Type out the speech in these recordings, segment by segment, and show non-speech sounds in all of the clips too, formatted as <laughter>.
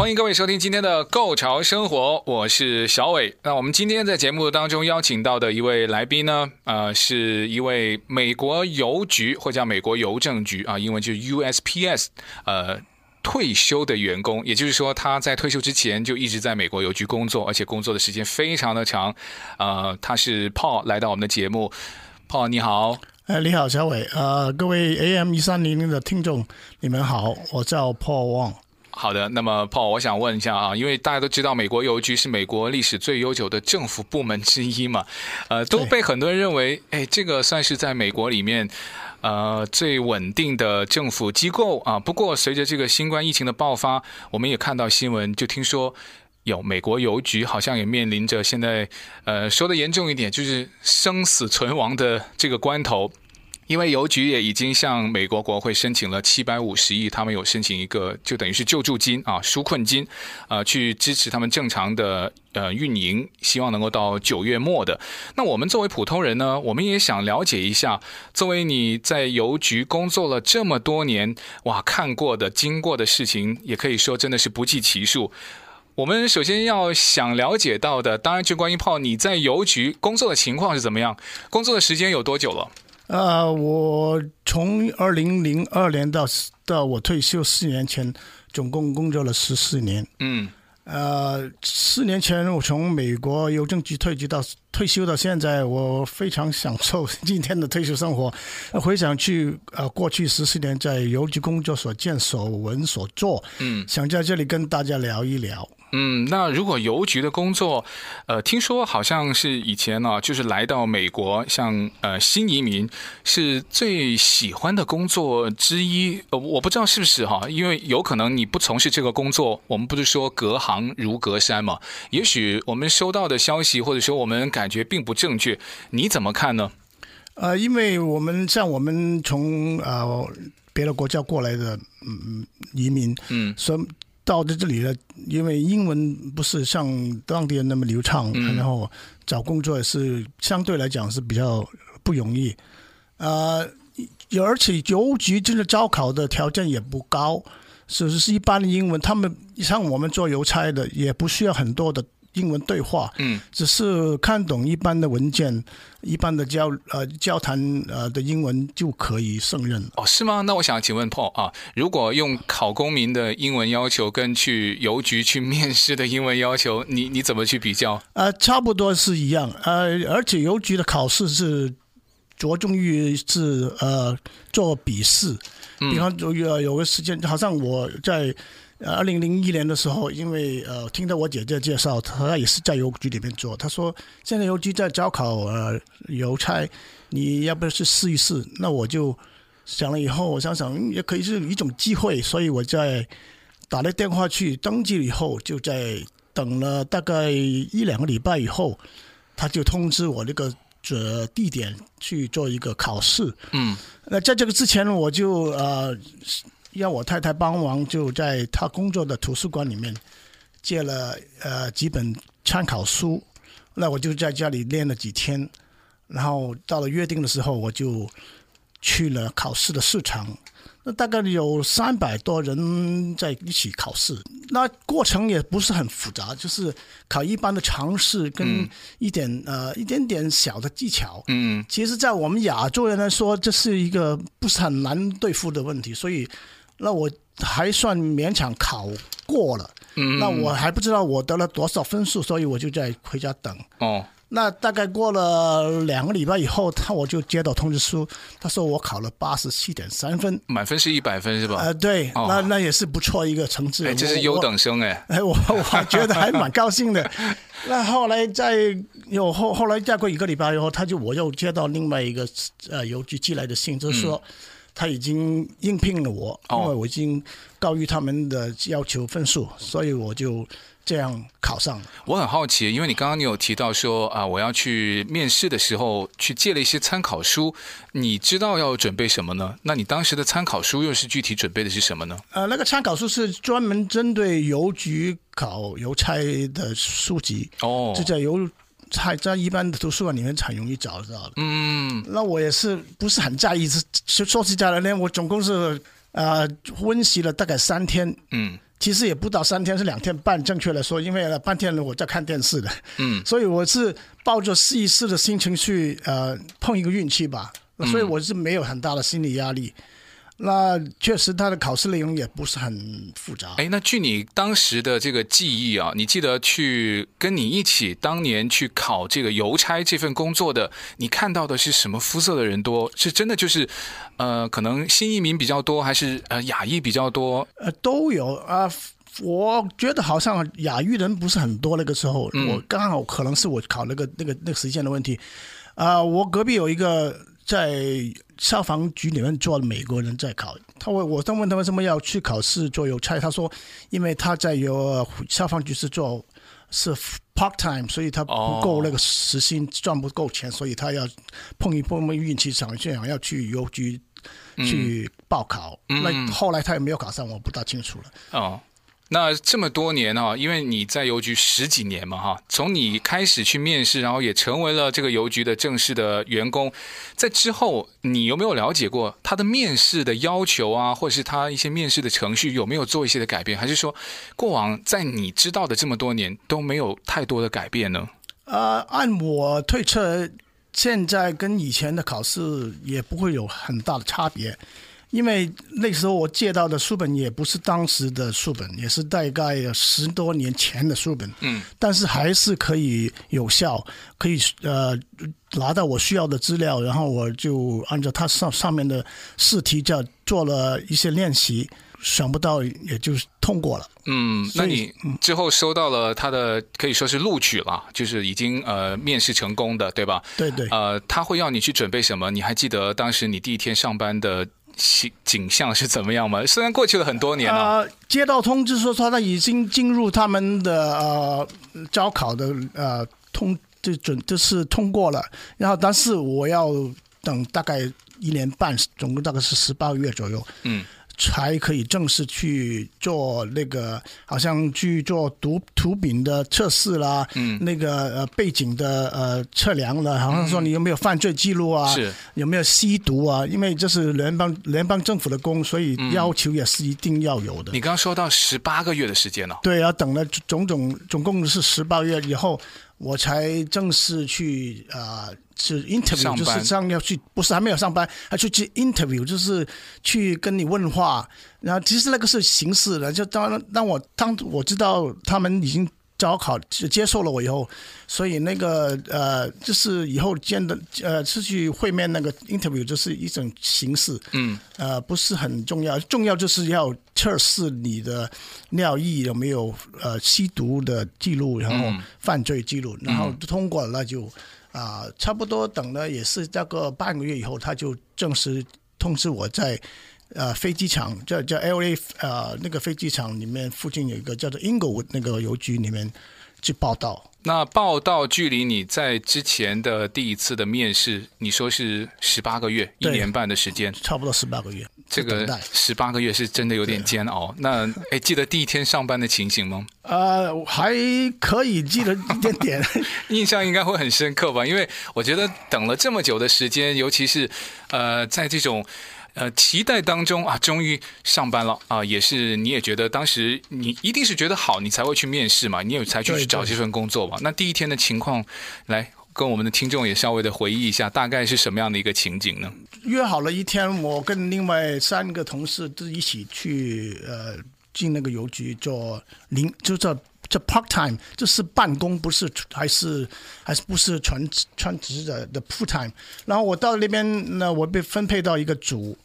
欢迎各位收听今天的《购潮生活》，我是小伟。那我们今天在节目当中邀请到的一位来宾呢，呃，是一位美国邮局或叫美国邮政局啊，英文就是 USPS，呃，退休的员工。也就是说，他在退休之前就一直在美国邮局工作，而且工作的时间非常的长。呃，他是 Paul 来到我们的节目，Paul 你好。呃，你好，小伟。呃，各位 AM 一三零零的听众，你们好，我叫 Paul Wong。好的，那么 Paul，我想问一下啊，因为大家都知道美国邮局是美国历史最悠久的政府部门之一嘛，呃，都被很多人认为，哎，这个算是在美国里面，呃，最稳定的政府机构啊。不过随着这个新冠疫情的爆发，我们也看到新闻，就听说有美国邮局好像也面临着现在，呃，说的严重一点，就是生死存亡的这个关头。因为邮局也已经向美国国会申请了七百五十亿，他们有申请一个就等于是救助金啊，纾困金，呃，去支持他们正常的呃运营，希望能够到九月末的。那我们作为普通人呢，我们也想了解一下，作为你在邮局工作了这么多年，哇，看过的、经过的事情，也可以说真的是不计其数。我们首先要想了解到的，当然就关于炮你在邮局工作的情况是怎么样，工作的时间有多久了？呃，我从二零零二年到到我退休四年前，总共工作了十四年。嗯，呃，四年前我从美国邮政局退休到退休到现在，我非常享受今天的退休生活。<laughs> 回想去呃过去十四年在邮局工作所见所闻所做，嗯，想在这里跟大家聊一聊。嗯，那如果邮局的工作，呃，听说好像是以前呢、啊，就是来到美国，像呃新移民是最喜欢的工作之一。呃，我不知道是不是哈，因为有可能你不从事这个工作，我们不是说隔行如隔山嘛。也许我们收到的消息或者说我们感觉并不正确，你怎么看呢？呃，因为我们像我们从呃别的国家过来的嗯移民，嗯，所以。到这这里了，因为英文不是像当地人那么流畅，嗯、然后找工作也是相对来讲是比较不容易。呃，而且邮局真的招考的条件也不高，是是一般的英文。他们像我们做邮差的，也不需要很多的。英文对话，嗯，只是看懂一般的文件，一般的交呃交谈呃的英文就可以胜任哦，是吗？那我想请问 Paul 啊，如果用考公民的英文要求跟去邮局去面试的英文要求，<laughs> 你你怎么去比较？呃，差不多是一样，呃，而且邮局的考试是着重于是呃做笔试，比方有有有个时间，好像我在。二零零一年的时候，因为呃，听到我姐姐介绍，她也是在邮局里面做。她说现在邮局在招考呃邮差，你要不要去试一试？那我就想了以后，我想想也可以是一种机会，所以我在打了电话去登记以后，就在等了大概一两个礼拜以后，他就通知我那个这地点去做一个考试。嗯，那在这个之前，我就呃。要我太太帮忙，就在她工作的图书馆里面借了呃几本参考书，那我就在家里练了几天，然后到了约定的时候，我就去了考试的市场。那大概有三百多人在一起考试，那过程也不是很复杂，就是考一般的常识跟一点、嗯、呃一点点小的技巧。嗯，其实，在我们亚洲人来说，这是一个不是很难对付的问题，所以。那我还算勉强考过了，嗯，那我还不知道我得了多少分数，所以我就在回家等。哦，那大概过了两个礼拜以后，他我就接到通知书，他说我考了八十七点三分，满分是一百分是吧？呃，对，哦、那那也是不错一个成绩。哎，这是优等生哎，哎，我我觉得还蛮高兴的。<laughs> 那后来再有后后来再过一个礼拜以后，他就我又接到另外一个呃邮局寄来的信，就是说。他已经应聘了我，因为我已经高于他们的要求分数，所以我就。这样考上了。我很好奇，因为你刚刚你有提到说啊，我要去面试的时候去借了一些参考书，你知道要准备什么呢？那你当时的参考书又是具体准备的是什么呢？呃，那个参考书是专门针对邮局考邮差的书籍哦，就在邮差在一般的图书馆里面很容易找得到的。嗯，那我也是不是很在意，是说实在的呢，我总共是呃温习了大概三天。嗯。其实也不到三天，是两天半，正确来说，因为半天我在看电视的，嗯，所以我是抱着试一试的心情去呃碰一个运气吧，所以我是没有很大的心理压力。那确实，他的考试内容也不是很复杂。哎，那据你当时的这个记忆啊，你记得去跟你一起当年去考这个邮差这份工作的，你看到的是什么肤色的人多？是真的就是，呃，可能新移民比较多，还是呃亚裔比较多？呃，都有啊，呃。我觉得好像亚裔人不是很多。那个时候，嗯、我刚好可能是我考那个那个那个时间的问题。啊、呃，我隔壁有一个在。消防局里面做的美国人在考，他问我，当问他为什么要去考试做邮差，他说，因为他在有消防局是做是 part time，所以他不够那个时薪赚不够钱，所以他要碰一碰运气，想想要去邮局去报考。嗯、那后来他也没有考上，我不大清楚了。哦。那这么多年啊，因为你在邮局十几年嘛，哈，从你开始去面试，然后也成为了这个邮局的正式的员工，在之后，你有没有了解过他的面试的要求啊，或者是他一些面试的程序有没有做一些的改变，还是说过往在你知道的这么多年都没有太多的改变呢？呃，按我推测，现在跟以前的考试也不会有很大的差别。因为那时候我借到的书本也不是当时的书本，也是大概十多年前的书本。嗯，但是还是可以有效，可以呃拿到我需要的资料，然后我就按照它上上面的试题，叫做了一些练习，想不到也就通过了。嗯，那你之后收到了他的可以说是录取了，就是已经呃面试成功的，对吧？对对。呃，他会要你去准备什么？你还记得当时你第一天上班的？景景象是怎么样吗？虽然过去了很多年了，呃，接到通知说他已经进入他们的呃招考的呃通就准就是通过了，然后但是我要等大概一年半，总共大概是十八个月左右。嗯。才可以正式去做那个，好像去做毒毒品的测试啦，嗯，那个呃背景的呃测量了，好像说你有没有犯罪记录啊，是有没有吸毒啊？因为这是联邦联邦政府的工，所以要求也是一定要有的。你刚刚说到十八个月的时间了，对啊，等了种种，总共是十八个月以后。我才正式去啊、呃，是 interview，就是这样要去，不是还没有上班，还去去 interview，就是去跟你问话。然后其实那个是形式的，就当当我当我知道他们已经。招考接受了我以后，所以那个呃，就是以后见的呃，是去会面那个 interview，就是一种形式，嗯，呃，不是很重要，重要就是要测试你的尿液有没有呃吸毒的记录，然后犯罪记录，嗯、然后通过了，那就啊、差不多等了也是大概半个月以后，他就正式通知我在。呃，飞机场叫叫 L.A. 呃，那个飞机场里面附近有一个叫做 Inglewood 那个邮局里面去报道。那报道距离你在之前的第一次的面试，你说是十八个月，一年半的时间，差不多十八个月。这个十八个月是真的有点煎熬。那哎，记得第一天上班的情形吗？呃，还可以记得一点点，<laughs> 印象应该会很深刻吧？因为我觉得等了这么久的时间，尤其是呃，在这种。呃，期待当中啊，终于上班了啊，也是你也觉得当时你一定是觉得好，你才会去面试嘛，你也才去去找这份工作嘛。那第一天的情况，来跟我们的听众也稍微的回忆一下，大概是什么样的一个情景呢？约好了一天，我跟另外三个同事都一起去呃进那个邮局做零，就叫。这 part time 就是办公，不是还是还是不是全全职的的 full time。然后我到那边呢，我被分配到一个组，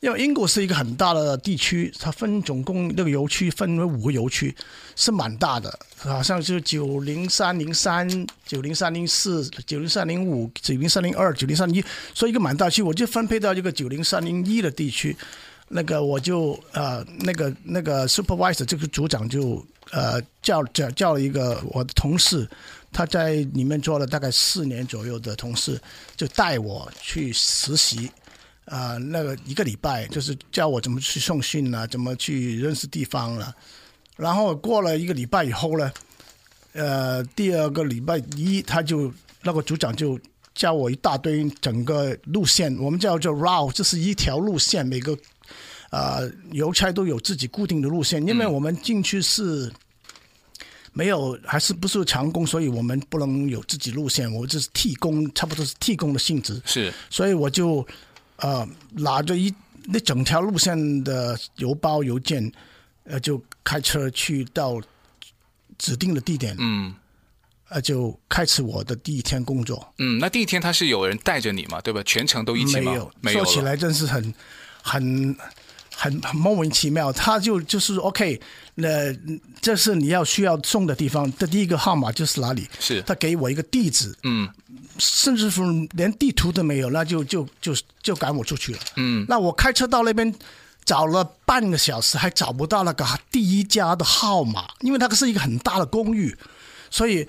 因为英国是一个很大的地区，它分总共那个邮区分为五个邮区，是蛮大的，好像是九零三零三、九零三零四、九零三零五、九零三零二、九零三一，所以一个蛮大区，我就分配到一个九零三零一的地区。那个我就呃，那个那个 supervisor 这个组长就呃叫叫叫了一个我的同事，他在里面做了大概四年左右的同事，就带我去实习。啊、那个一个礼拜就是教我怎么去送信啊，怎么去认识地方了、然后过了一个礼拜以后呢，呃，第二个礼拜一他就那个组长就教我一大堆整个路线，我们叫做 route，这是一条路线，每个、呃、邮差都有自己固定的路线，因为我们进去是没有还是不是长工，所以我们不能有自己路线，我这是替工，差不多是替工的性质。是，所以我就。呃，拿着一那整条路线的邮包邮件，呃，就开车去到指定的地点，嗯，呃，就开始我的第一天工作。嗯，那第一天他是有人带着你嘛？对吧？全程都一起吗？没有，说起来真是很很。很很莫名其妙，他就就是 OK，那这是你要需要送的地方的第一个号码就是哪里？是他给我一个地址，嗯，甚至乎连地图都没有，那就就就就赶我出去了，嗯，那我开车到那边找了半个小时，还找不到那个第一家的号码，因为那个是一个很大的公寓，所以。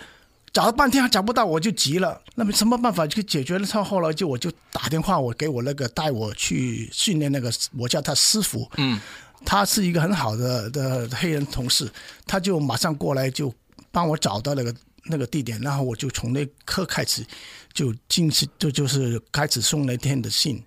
找了半天还找不到，我就急了。那么什么办法就解决了？他后来就我就打电话，我给我那个带我去训练那个，我叫他师傅。嗯，他是一个很好的的黑人同事，他就马上过来就帮我找到那个那个地点，然后我就从那刻开始就进去，就就是开始送那天的信。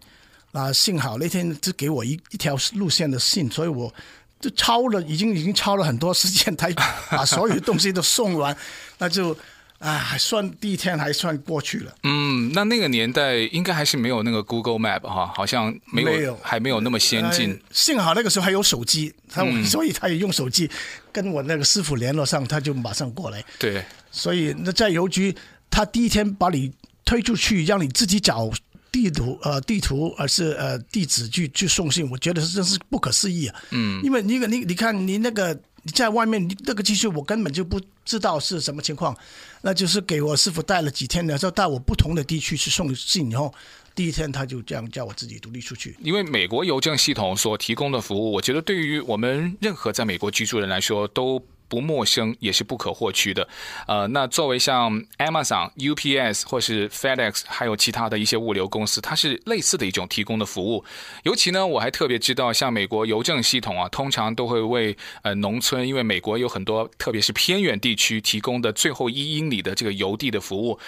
啊，幸好那天只给我一一条路线的信，所以我就超了，已经已经超了很多时间，他把所有东西都送完，那就。啊，还算第一天还算过去了。嗯，那那个年代应该还是没有那个 Google Map 哈，好像没有，没有还没有那么先进。呃，幸好那个时候还有手机，他、嗯、所以他也用手机跟我那个师傅联络上，他就马上过来。对，所以那在邮局，他第一天把你推出去，让你自己找地图呃地图，而是呃地址去去送信，我觉得真是不可思议啊。嗯，因为你你你看你那个。你在外面，你那个技术我根本就不知道是什么情况，那就是给我师傅带了几天，然后带我不同的地区去送信，以后第一天他就这样叫我自己独立出去。因为美国邮政系统所提供的服务，我觉得对于我们任何在美国居住人来说都。不陌生也是不可或缺的，呃，那作为像 Amazon、UPS 或是 FedEx，还有其他的一些物流公司，它是类似的一种提供的服务。尤其呢，我还特别知道，像美国邮政系统啊，通常都会为呃农村，因为美国有很多特别是偏远地区提供的最后一英里的这个邮递的服务。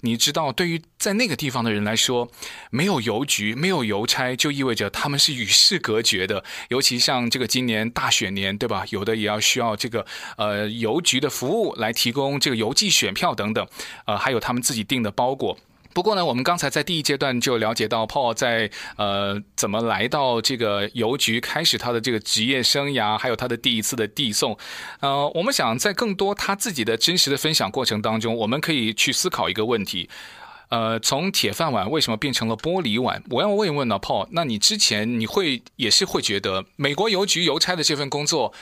你知道，对于在那个地方的人来说，没有邮局，没有邮差，就意味着他们是与世隔绝的。尤其像这个今年大选年，对吧？有的也要需要这个呃邮局的服务来提供这个邮寄选票等等，呃，还有他们自己订的包裹。不过呢，我们刚才在第一阶段就了解到，Paul 在呃怎么来到这个邮局，开始他的这个职业生涯，还有他的第一次的递送。呃，我们想在更多他自己的真实的分享过程当中，我们可以去思考一个问题：呃，从铁饭碗为什么变成了玻璃碗？我要问一问呢，Paul，那你之前你会也是会觉得美国邮局邮差的这份工作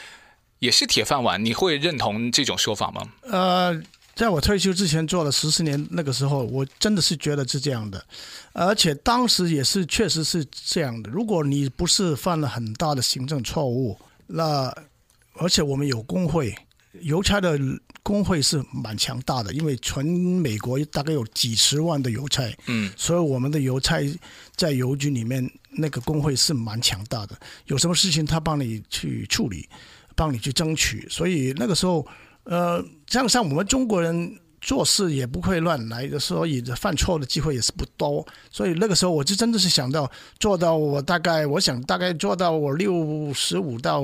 也是铁饭碗？你会认同这种说法吗？呃。在我退休之前做了十四年，那个时候我真的是觉得是这样的，而且当时也是确实是这样的。如果你不是犯了很大的行政错误，那而且我们有工会，邮差的工会是蛮强大的，因为全美国大概有几十万的邮差，嗯，所以我们的邮差在邮局里面那个工会是蛮强大的，有什么事情他帮你去处理，帮你去争取，所以那个时候。呃，像像我们中国人做事也不会乱来的，所以犯错的机会也是不多。所以那个时候我就真的是想到做到我大概，我想大概做到我六十五到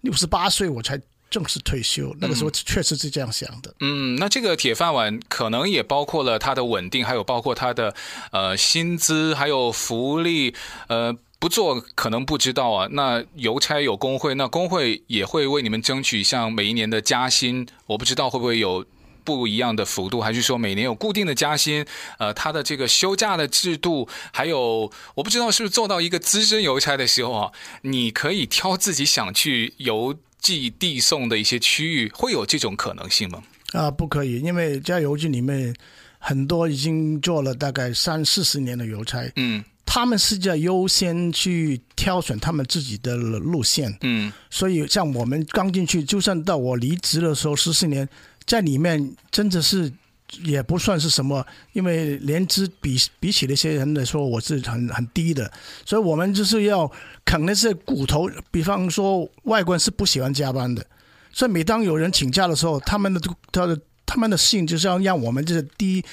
六十八岁我才正式退休。那个时候确实是这样想的。嗯，那这个铁饭碗可能也包括了它的稳定，还有包括它的呃薪资，还有福利，呃。不做可能不知道啊。那邮差有工会，那工会也会为你们争取像每一年的加薪。我不知道会不会有不一样的幅度，还是说每年有固定的加薪？呃，他的这个休假的制度，还有我不知道是不是做到一个资深邮差的时候啊，你可以挑自己想去邮寄递送的一些区域，会有这种可能性吗？啊，不可以，因为在邮局里面很多已经做了大概三四十年的邮差，嗯。他们是在优先去挑选他们自己的路线，嗯，所以像我们刚进去，就算到我离职的时候十四年，在里面真的是也不算是什么，因为年资比比起那些人来说，我是很很低的，所以我们就是要啃那些骨头。比方说，外国人是不喜欢加班的，所以每当有人请假的时候，他们的他的。他们的信就是要让我们这低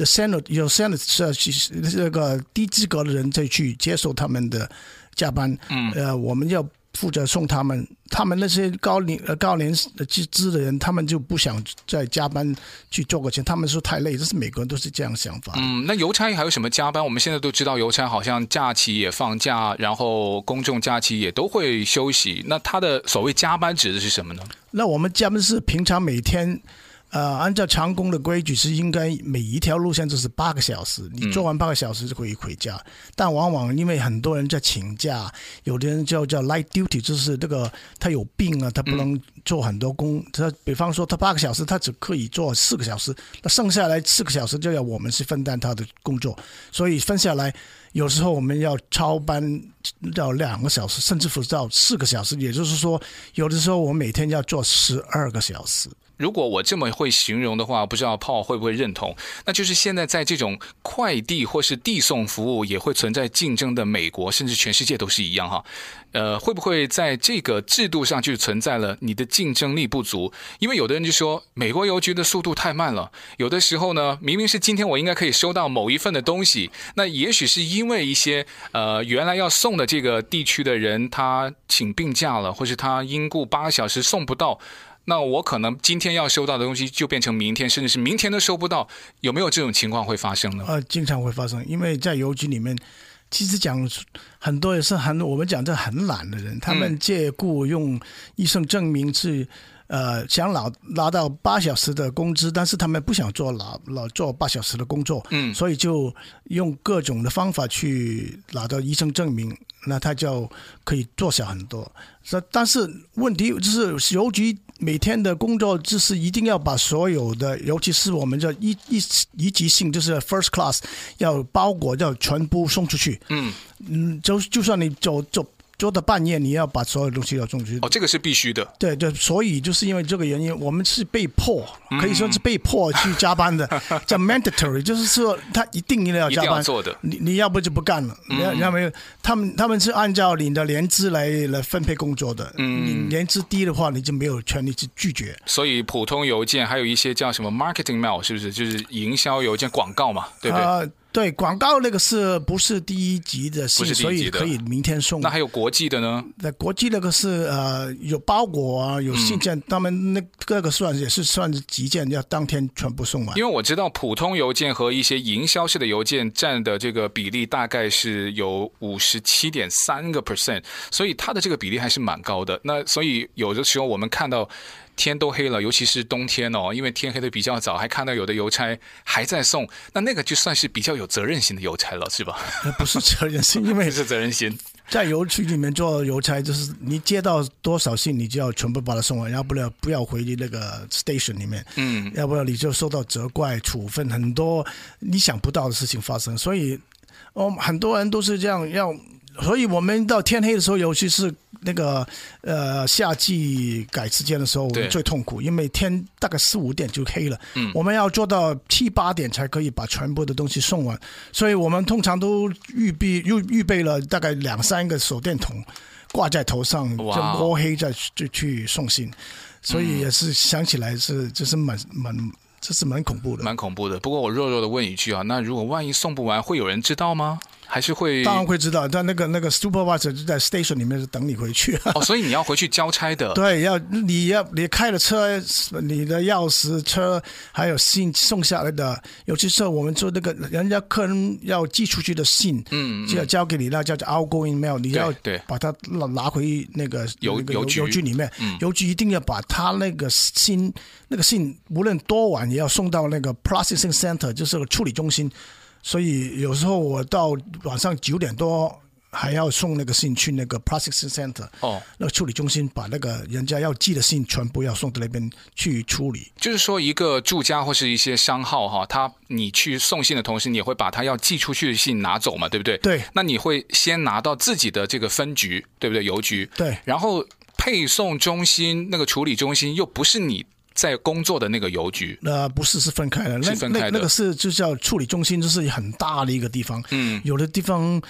senior 有 senior 这个低资格的人再去接受他们的加班。嗯，呃，我们要负责送他们。他们那些高龄呃高龄资资的人，他们就不想再加班去做个钱。他们说太累，这是每个人都是这样想法。嗯，那邮差还有什么加班？我们现在都知道，邮差好像假期也放假，然后公众假期也都会休息。那他的所谓加班指的是什么呢？那我们加班是平常每天。呃，按照长工的规矩是应该每一条路线就是八个小时，你做完八个小时就可以回家。嗯、但往往因为很多人在请假，有的人叫叫 light duty，就是这个他有病啊，他不能做很多工。嗯、他比方说他八个小时，他只可以做四个小时，那剩下来四个小时就要我们去分担他的工作。所以分下来，有时候我们要超班到两个小时，甚至乎到四个小时。也就是说，有的时候我每天要做十二个小时。如果我这么会形容的话，不知道炮会不会认同？那就是现在在这种快递或是递送服务也会存在竞争的美国，甚至全世界都是一样哈。呃，会不会在这个制度上就存在了你的竞争力不足？因为有的人就说美国邮局的速度太慢了，有的时候呢，明明是今天我应该可以收到某一份的东西，那也许是因为一些呃原来要送的这个地区的人他请病假了，或是他因故八个小时送不到。那我可能今天要收到的东西就变成明天，甚至是明天都收不到，有没有这种情况会发生呢？呃，经常会发生，因为在邮局里面，其实讲很多也是很我们讲这很懒的人，他们借故用医生证明去。呃，想拿拿到八小时的工资，但是他们不想做老老做八小时的工作，嗯，所以就用各种的方法去拿到医生证明，那他就可以做小很多。但是问题就是邮局每天的工作就是一定要把所有的，尤其是我们叫一一一级性，就是 first class，要包裹要全部送出去，嗯嗯，就就算你走走。做的半夜，你要把所有东西要送出去。哦，这个是必须的。对对，所以就是因为这个原因，我们是被迫，可以说是被迫去加班的，嗯、<laughs> 叫 mandatory，就是说他一定一定要加班。要做的。你你要不就不干了。要你要没有？他们他们是按照你的年资来来分配工作的。嗯。你年资低的话，你就没有权利去拒绝。所以普通邮件还有一些叫什么 marketing mail，是不是就是营销邮件广告嘛？对不对？呃对，广告那个是不是第一集的信？所以可以明天送。那还有国际的呢？那国际那个是呃有包裹啊，有信件，嗯、他们那各个算也是算是急件，要当天全部送完。因为我知道普通邮件和一些营销式的邮件占的这个比例大概是有五十七点三个 percent，所以它的这个比例还是蛮高的。那所以有的时候我们看到。天都黑了，尤其是冬天哦，因为天黑的比较早，还看到有的邮差还在送，那那个就算是比较有责任心的邮差了，是吧？不是责任心，因为 <laughs> 是责任心。在邮局里面做邮差，就是你接到多少信，你就要全部把它送完，要不了不要回那个 station 里面，嗯，要不然你就受到责怪、处分，很多你想不到的事情发生。所以，哦，很多人都是这样要。所以我们到天黑的时候，尤其是那个呃夏季改时间的时候，我们最痛苦，因为天大概四五点就黑了。嗯，我们要做到七八点才可以把全部的东西送完，所以我们通常都预备预预备了大概两三个手电筒挂在头上，就摸黑再就去送信。所以也是想起来是就是蛮蛮这是蛮恐怖的，蛮恐怖的。不过我弱弱的问一句啊，那如果万一送不完，会有人知道吗？还是会？当然会知道，但那个那个 supervisor 就在 station 里面是等你回去。哦，<laughs> 所以你要回去交差的。对，要你要你开了车，你的钥匙、车还有信送下来的，尤其是我们做那个人家客人要寄出去的信，嗯，就要交给你，那叫做 outgoing mail，你要对把它拿拿回那个邮邮邮局里面，邮局一定要把他那个信那个信无论多晚也要送到那个 processing center，就是个处理中心。所以有时候我到晚上九点多还要送那个信去那个 processing center 哦，那个处理中心把那个人家要寄的信全部要送到那边去处理。就是说，一个住家或是一些商号哈，他你去送信的同时，你也会把他要寄出去的信拿走嘛，对不对？对。那你会先拿到自己的这个分局，对不对？邮局。对。然后配送中心那个处理中心又不是你。在工作的那个邮局，呃，不是，是分开的。是分开的。那那个是就叫处理中心，就是很大的一个地方。嗯，有的地方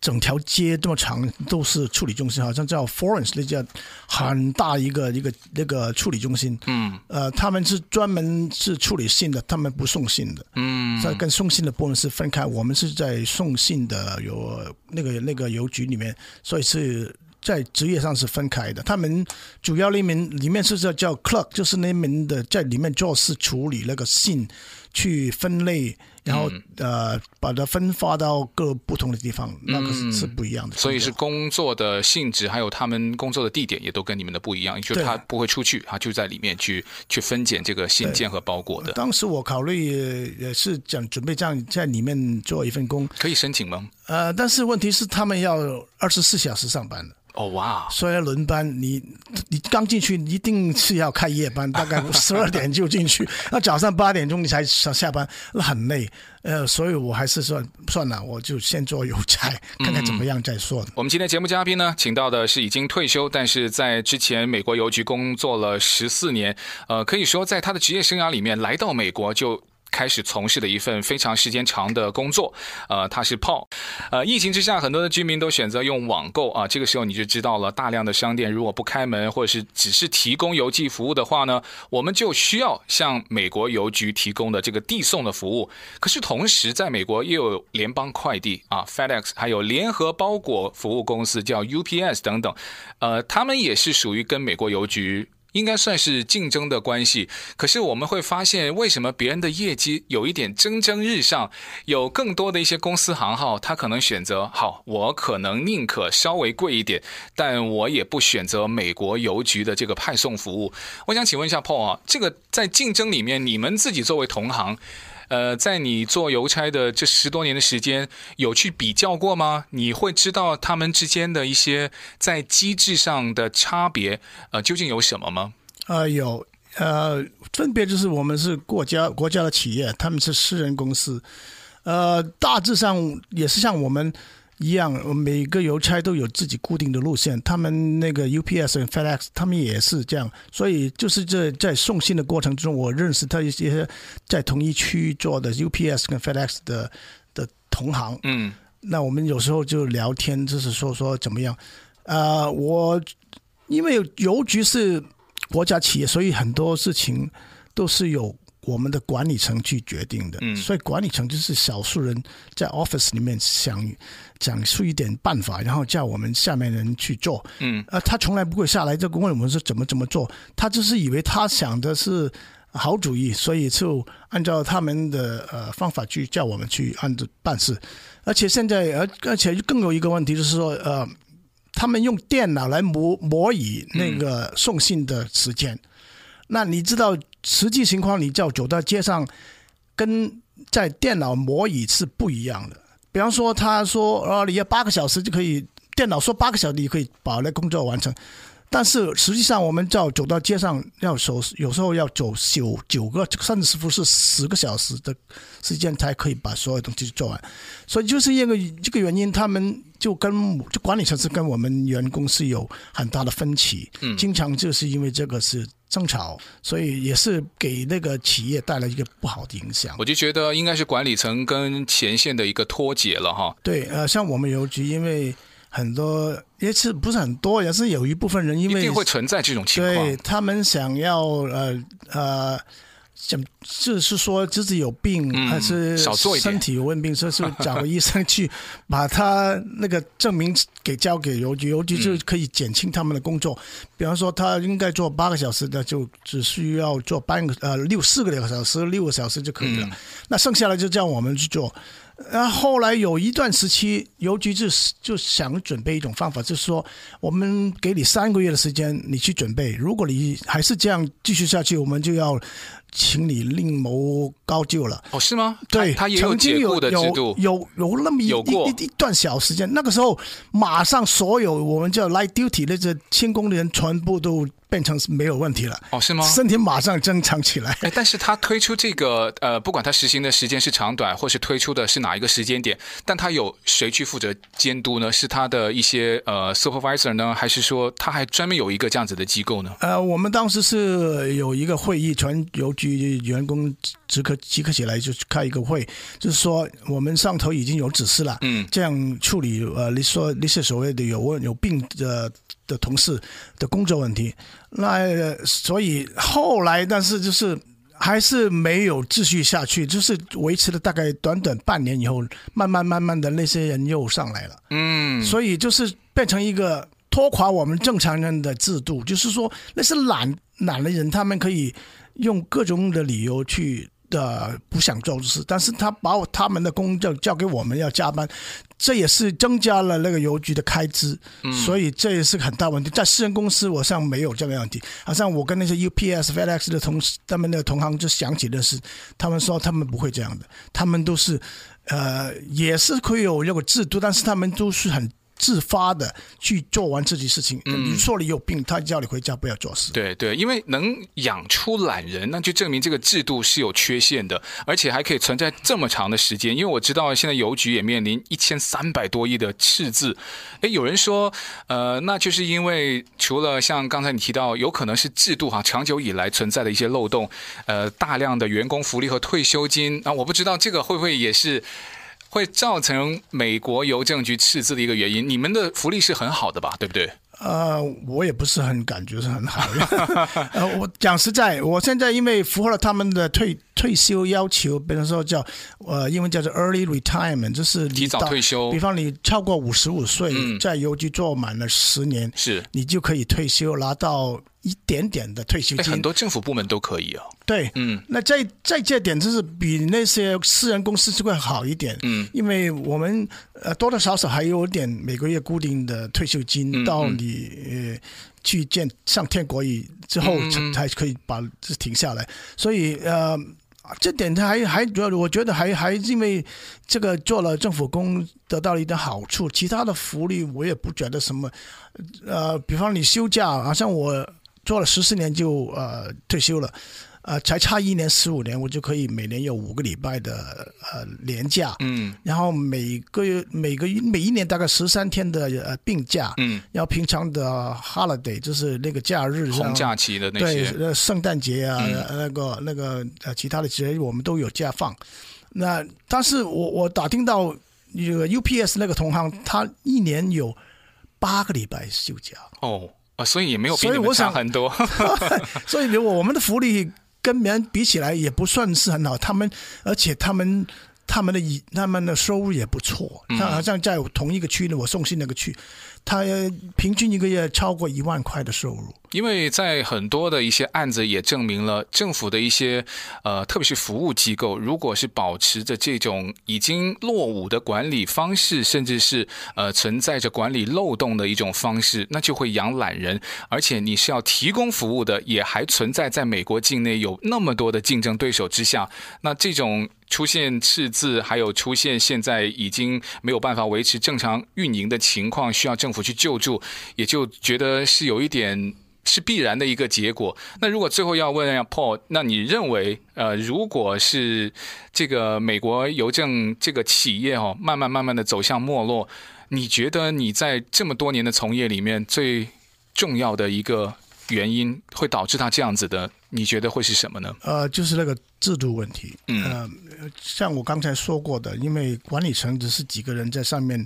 整条街这么长都是处理中心，好像叫 Florence 那叫很大一个一个那个处理中心。嗯，呃，他们是专门是处理信的，他们不送信的。嗯，所以跟送信的部门是分开。我们是在送信的有那个那个邮局里面，所以是。在职业上是分开的，他们主要里面里面是叫叫 clerk，就是那边的在里面做事处理那个信，去分类，然后、嗯、呃把它分发到各不同的地方，那个是是不一样的。所以是工作的性质，还有他们工作的地点也都跟你们的不一样，就他不会出去，他就在里面去去分拣这个信件和包裹的。当时我考虑也是讲准备这样在里面做一份工，可以申请吗？呃，但是问题是他们要二十四小时上班的。哦哇！所以轮班，你你刚进去一定是要开夜班，大概 <laughs> 十二点就进去，那早上八点钟你才上下班，那很累。呃，所以我还是算算了，我就先做邮差，看看怎么样再说。嗯。我们今天节目嘉宾呢，请到的是已经退休，但是在之前美国邮局工作了十四年，呃，可以说在他的职业生涯里面，来到美国就。开始从事的一份非常时间长的工作，呃，他是 Paul，呃，疫情之下，很多的居民都选择用网购啊，这个时候你就知道了，大量的商店如果不开门，或者是只是提供邮寄服务的话呢，我们就需要向美国邮局提供的这个递送的服务。可是同时，在美国又有联邦快递啊，FedEx，还有联合包裹服务公司叫 UPS 等等，呃，他们也是属于跟美国邮局。应该算是竞争的关系，可是我们会发现，为什么别人的业绩有一点蒸蒸日上，有更多的一些公司行号，他可能选择好，我可能宁可稍微贵一点，但我也不选择美国邮局的这个派送服务。我想请问一下 Paul 啊，这个在竞争里面，你们自己作为同行。呃，在你做邮差的这十多年的时间，有去比较过吗？你会知道他们之间的一些在机制上的差别，呃，究竟有什么吗？呃，有，呃，分别就是我们是国家国家的企业，他们是私人公司，呃，大致上也是像我们。一样，每个邮差都有自己固定的路线。他们那个 UPS 和 FedEx，他们也是这样。所以就是这在送信的过程中，我认识他一些在同一区域做的 UPS 跟 FedEx 的的同行。嗯，那我们有时候就聊天，就是说说怎么样。啊、呃，我因为邮局是国家企业，所以很多事情都是有。我们的管理层去决定的，所以管理层就是少数人在 office 里面想讲出一点办法，然后叫我们下面人去做。嗯，呃，他从来不会下来就问我们是怎么怎么做，他就是以为他想的是好主意，所以就按照他们的呃方法去叫我们去按着办事。而且现在，而而且更有一个问题就是说，呃，他们用电脑来模模拟那个送信的时间。那你知道实际情况，你叫走到街上，跟在电脑模拟是不一样的。比方说，他说啊，你要八个小时就可以，电脑说八个小时你可以把那工作完成。但是实际上，我们叫走到街上要走，有时候要走九九个，甚至乎是十个小时的时间才可以把所有东西做完。所以就是因为这个原因，他们就跟就管理层是跟我们员工是有很大的分歧。经常就是因为这个是。争吵，所以也是给那个企业带来一个不好的影响。我就觉得应该是管理层跟前线的一个脱节了哈。对，呃，像我们邮局，因为很多也是不是很多，也是有一部分人因为一定会存在这种情况，对他们想要呃呃讲就是说自己有病，嗯、还是身体有问病，所以是找个医生去把他那个证明给交给邮局，邮局就可以减轻他们的工作。嗯、比方说，他应该做八个小时的，就只需要做半个呃六四个小时，六个小时就可以了。嗯、那剩下来就叫我们去做。然后后来有一段时期，邮局就就想准备一种方法，就是说，我们给你三个月的时间，你去准备。如果你还是这样继续下去，我们就要请你另谋高就了。哦，是吗？对，他也有解雇的制度，有有，有，有那么一一一段小时间，那个时候马上所有我们叫 light duty 的这清工的人全部都。变成是没有问题了哦？是吗？身体马上正常起来。哎，但是他推出这个呃，不管他实行的时间是长短，或是推出的是哪一个时间点，但他有谁去负责监督呢？是他的一些呃 supervisor 呢，还是说他还专门有一个这样子的机构呢？呃，我们当时是有一个会议，全邮局员工即刻即刻起来就开一个会，就是说我们上头已经有指示了，嗯，这样处理呃，你说那些所谓的有问有病的。的同事的工作问题，那所以后来，但是就是还是没有继续下去，就是维持了大概短短半年以后，慢慢慢慢的那些人又上来了，嗯，所以就是变成一个拖垮我们正常人的制度，就是说那些懒懒的人，他们可以用各种的理由去。的不想做事，但是他把我他们的工作交给我们要加班，这也是增加了那个邮局的开支，嗯、所以这也是个很大问题。在私人公司，我像没有这个问题。好像我跟那些 UPS、FedEx 的同事，他们的同行就想起的是，他们说他们不会这样的，他们都是呃也是可以有那个制度，但是他们都是很。自发的去做完这件事情，你说你有病，他叫你回家不要做事。对对，因为能养出懒人，那就证明这个制度是有缺陷的，而且还可以存在这么长的时间。因为我知道现在邮局也面临一千三百多亿的赤字。诶，有人说，呃，那就是因为除了像刚才你提到，有可能是制度哈长久以来存在的一些漏洞，呃，大量的员工福利和退休金，啊我不知道这个会不会也是。会造成美国邮政局赤字的一个原因。你们的福利是很好的吧？对不对？呃，我也不是很感觉是很好。<laughs> 呃，我讲实在，我现在因为符合了他们的退退休要求，比如说叫呃，英文叫做 early retirement，就是提早退休。比方你超过五十五岁，嗯、在邮局做满了十年，是你就可以退休，拿到。一点点的退休金，很多政府部门都可以哦。对，嗯，那在在这点就是比那些私人公司就会好一点，嗯，因为我们呃多多少少还有点每个月固定的退休金，嗯、到你呃去见上天国以之后才可以把这停下来，嗯、所以呃这点他还还主要我觉得还还因为这个做了政府工得到了一点好处，其他的福利我也不觉得什么，呃，比方你休假，好像我。做了十四年就呃退休了，呃才差一年十五年我就可以每年有五个礼拜的呃年假，嗯，然后每个月每个月每一年大概十三天的呃病假，嗯，然后平常的 holiday 就是那个假日，红假期的那些，对，呃圣诞节啊，嗯、那个那个呃其他的节日我们都有假放。那但是我我打听到那个 UPS 那个同行，他一年有八个礼拜休假。哦。所以也没有比你们差很多，<laughs> <laughs> 所以如果我们的福利跟别人比起来也不算是很好，他们而且他们他们的以他们的收入也不错，他好像在同一个区呢，我送信那个区，他平均一个月超过一万块的收入。因为在很多的一些案子也证明了，政府的一些呃，特别是服务机构，如果是保持着这种已经落伍的管理方式，甚至是呃存在着管理漏洞的一种方式，那就会养懒人。而且你是要提供服务的，也还存在在美国境内有那么多的竞争对手之下，那这种出现赤字，还有出现现在已经没有办法维持正常运营的情况，需要政府去救助，也就觉得是有一点。是必然的一个结果。那如果最后要问一下 Paul，那你认为，呃，如果是这个美国邮政这个企业哦，慢慢慢慢的走向没落，你觉得你在这么多年的从业里面最重要的一个原因，会导致它这样子的，你觉得会是什么呢？呃，就是那个制度问题。嗯，呃，像我刚才说过的，因为管理层只是几个人在上面。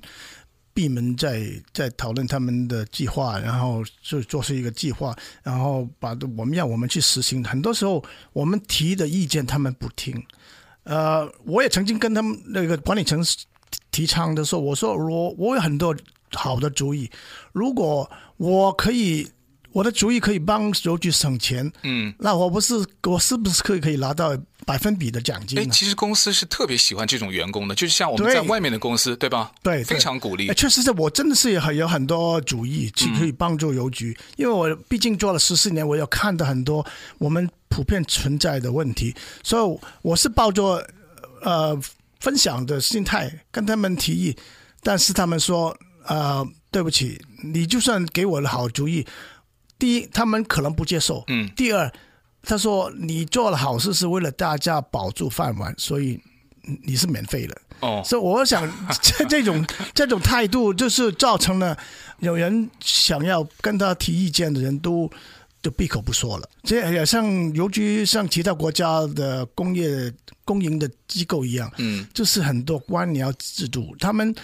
闭门在在讨论他们的计划，然后就做出一个计划，然后把我们要我们去实行。很多时候我们提的意见他们不听。呃，我也曾经跟他们那个管理层提倡的时候，我说我我有很多好的主意，如果我可以。我的主意可以帮邮局省钱，嗯，那我不是我是不是可以可以拿到百分比的奖金？哎，其实公司是特别喜欢这种员工的，就是像我们在外面的公司，对，对吧？对，非常鼓励。确实是我真的是有很有很多主意去可以帮助邮局，嗯，因为我毕竟做了十四年，我有看到很多我们普遍存在的问题，所以我是抱着呃分享的心态跟他们提议，但是他们说呃对不起，你就算给我的好主意。第一，他们可能不接受。嗯。第二，他说你做了好事是为了大家保住饭碗，所以你是免费的。哦。所以我想，<laughs> 这这种这种态度，就是造成了有人想要跟他提意见的人都都闭口不说了。这也像尤其像其他国家的工业公营的机构一样。嗯。就是很多官僚制度，他们。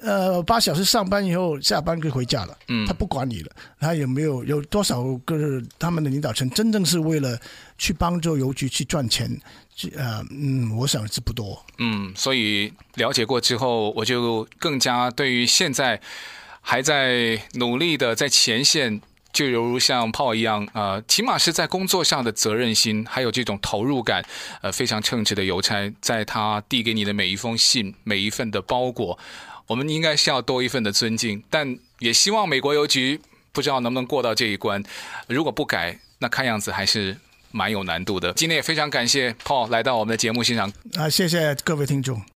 呃，八小时上班以后，下班就回家了。嗯，他不管你了。他有没有有多少个他们的领导层真正是为了去帮助邮局去赚钱？呃，嗯，我想是不多。嗯，所以了解过之后，我就更加对于现在还在努力的在前线，就犹如像 Paul 一样啊、呃，起码是在工作上的责任心，还有这种投入感，呃，非常称职的邮差，在他递给你的每一封信、每一份的包裹。我们应该是要多一份的尊敬，但也希望美国邮局不知道能不能过到这一关。如果不改，那看样子还是蛮有难度的。今天也非常感谢 Paul 来到我们的节目现场。啊，谢谢各位听众。